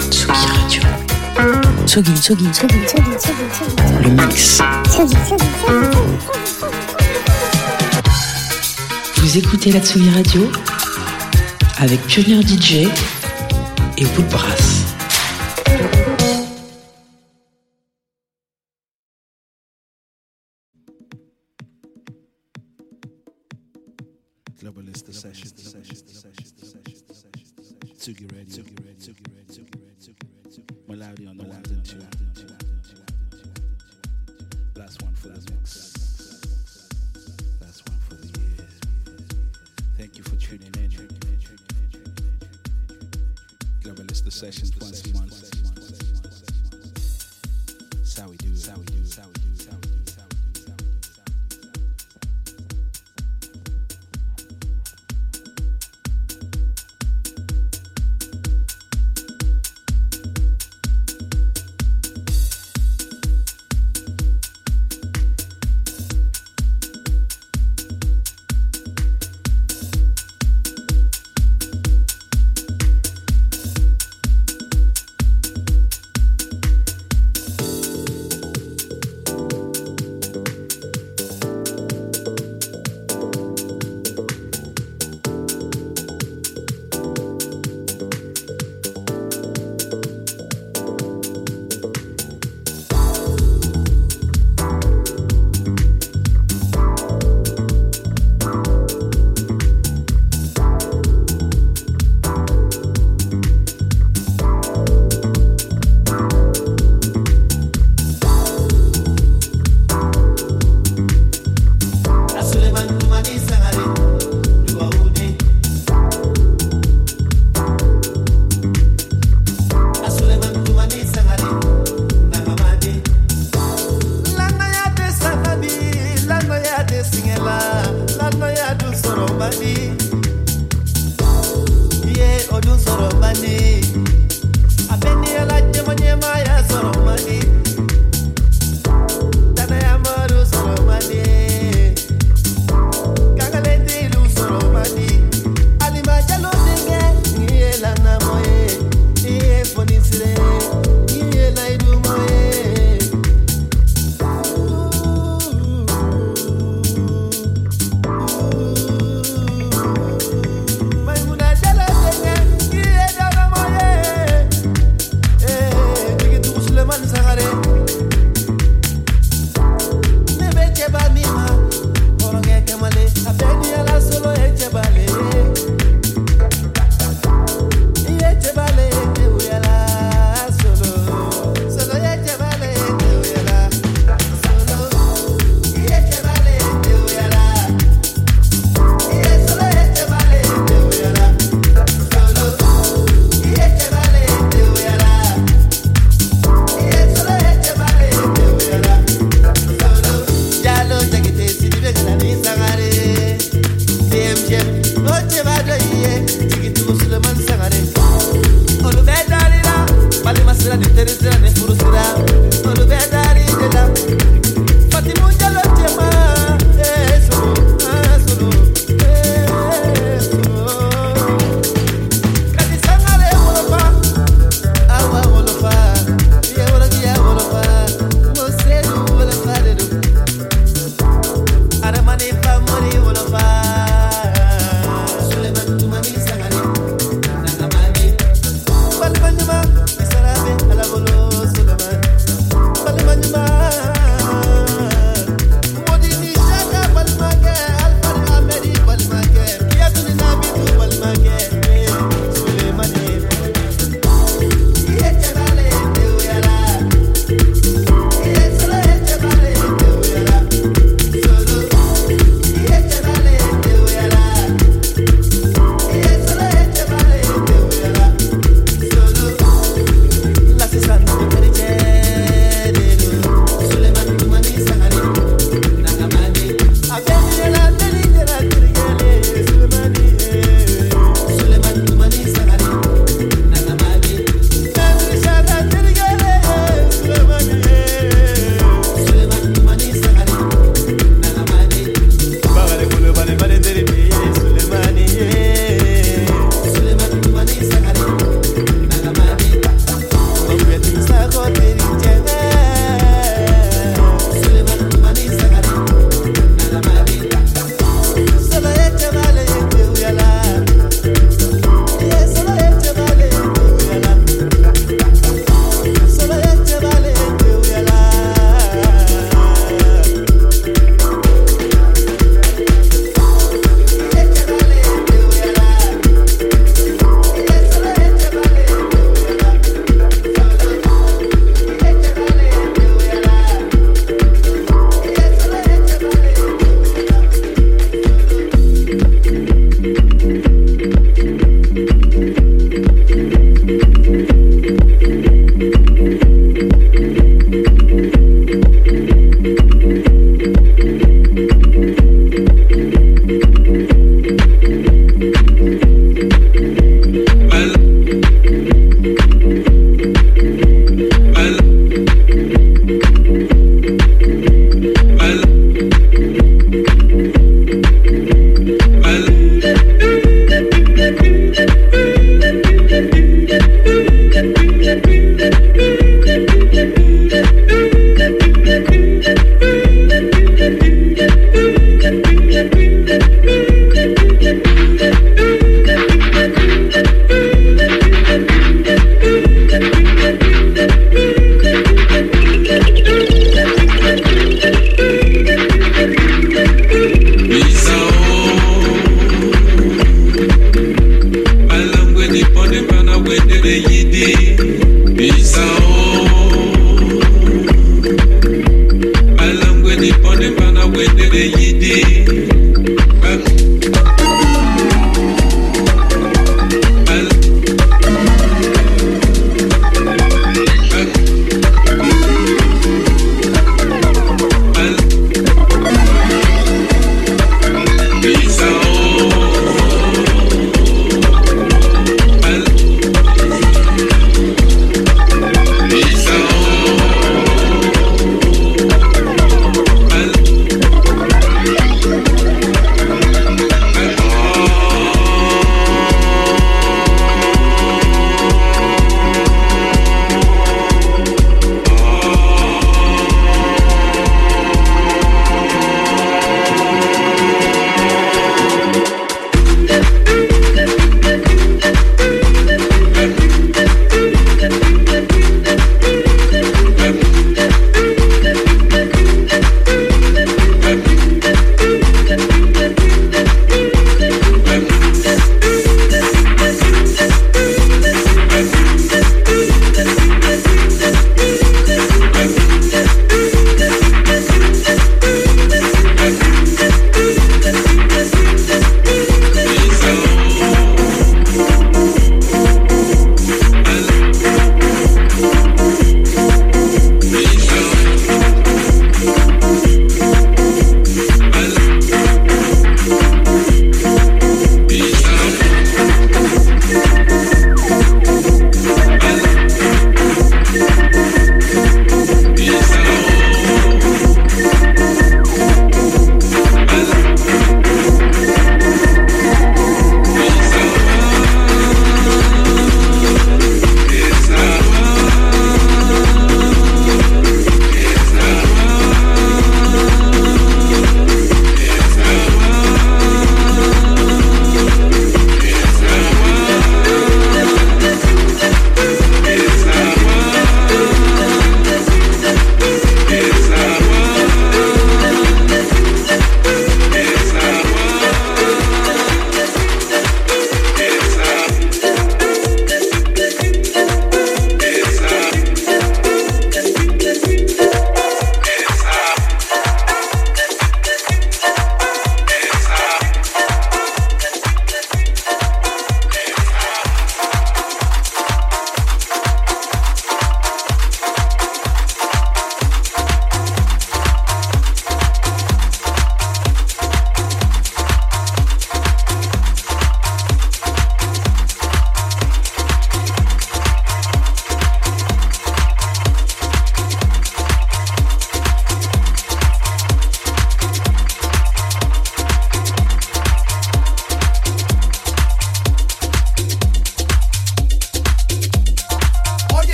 Tsugi Radio. Tsugi, Tsugi, Tsugi, Tsugi, Tsugi, Tsugi. Le mix. Tsugi, Tsugi, Tsugi, Vous écoutez la Tsugi Radio avec Pionnier DJ et Woodbrass. Globalist the session, the session, Malawi on the ones and two. Last one for the mix. Last one for the year. Thank you for tuning in. Globalist the sessions once a month. That's how we do it. How we do it. How we do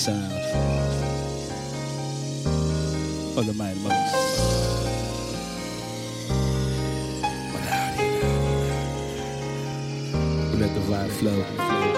sound of the mind most. Let the vibe flow.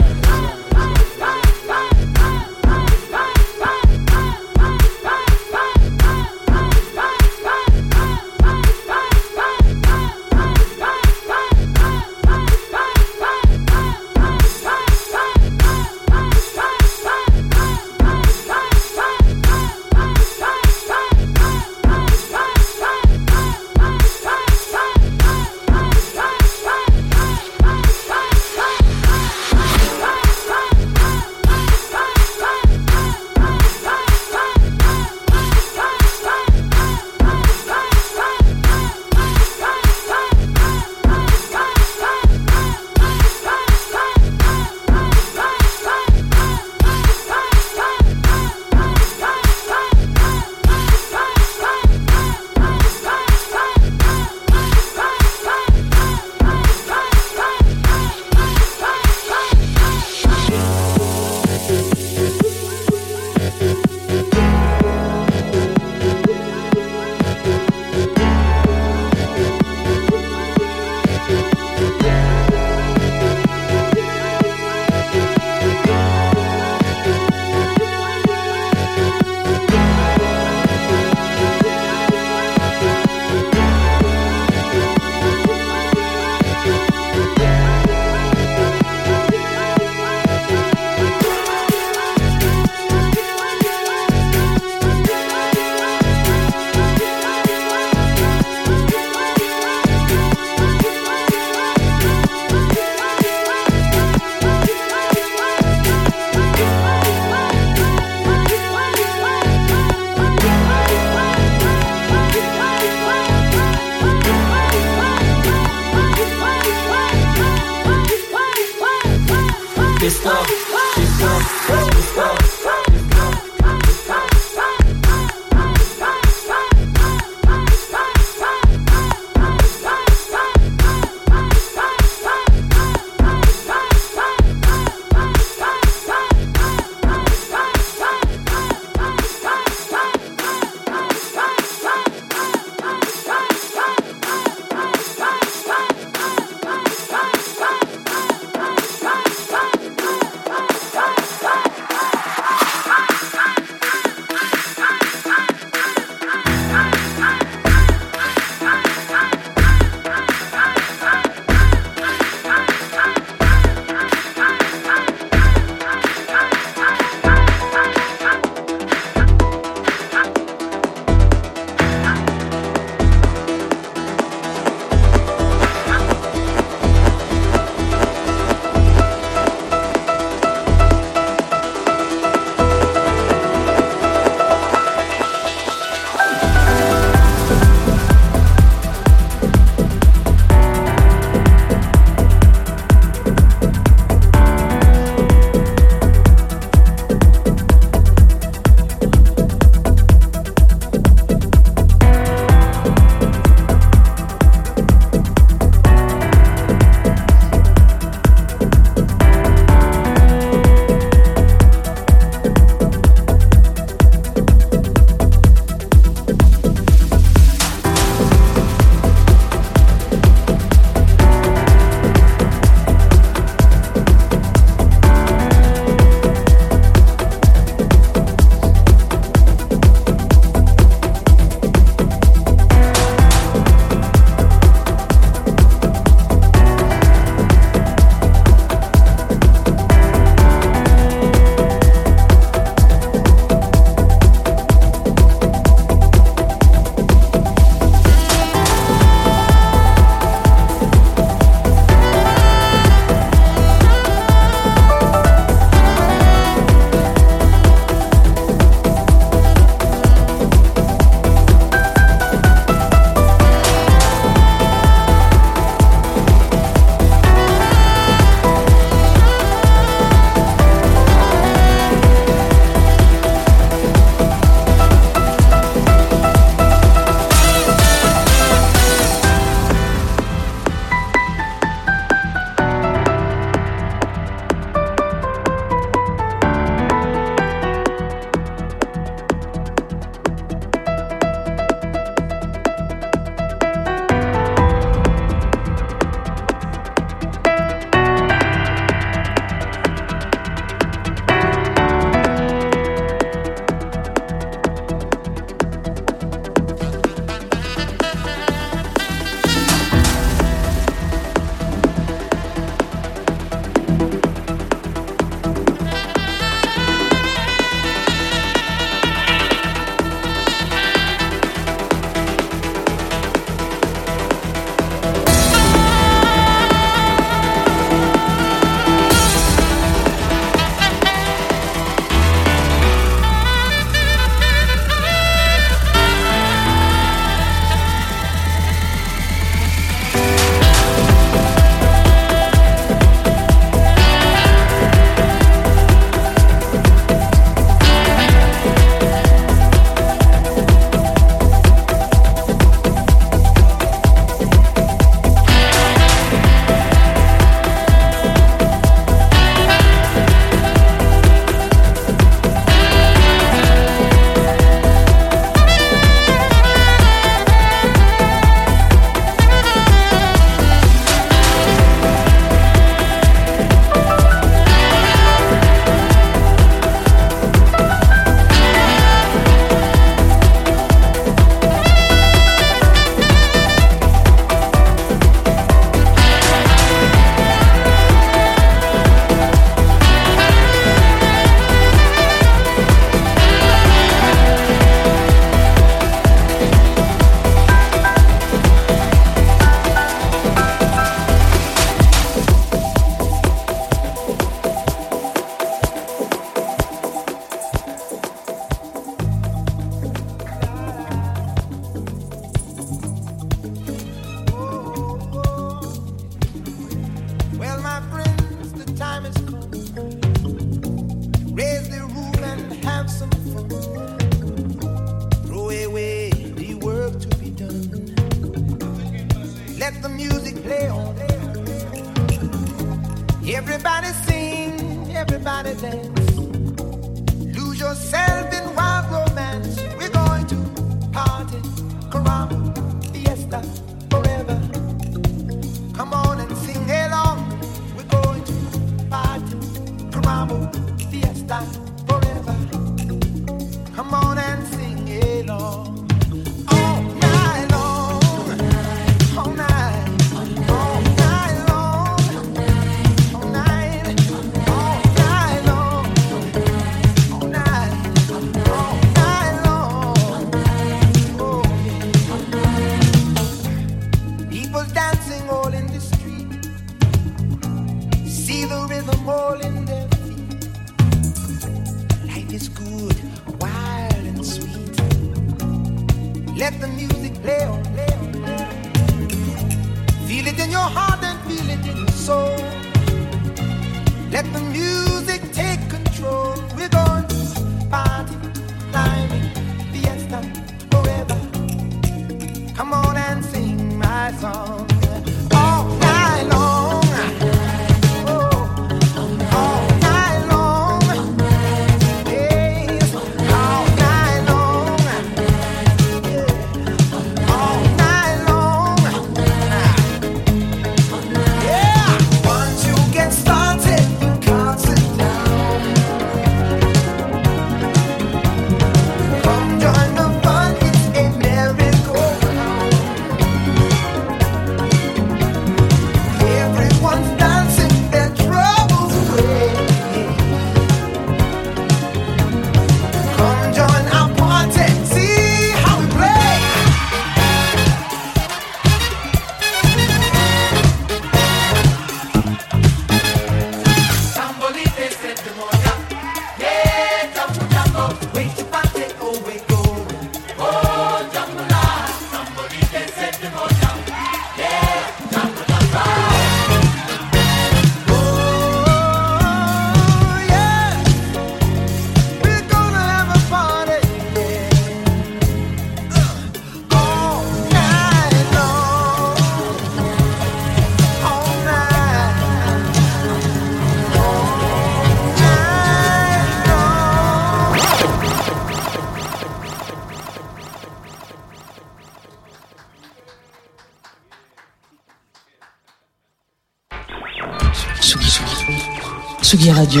Radio.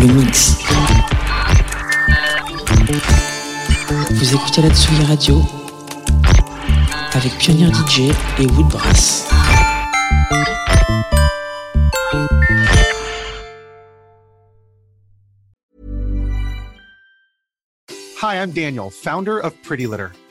Le mix. Vous écoutez la Tsugi Radio avec Pionnier DJ et Woodbrass. Hi, I'm Daniel, founder of Pretty Litter.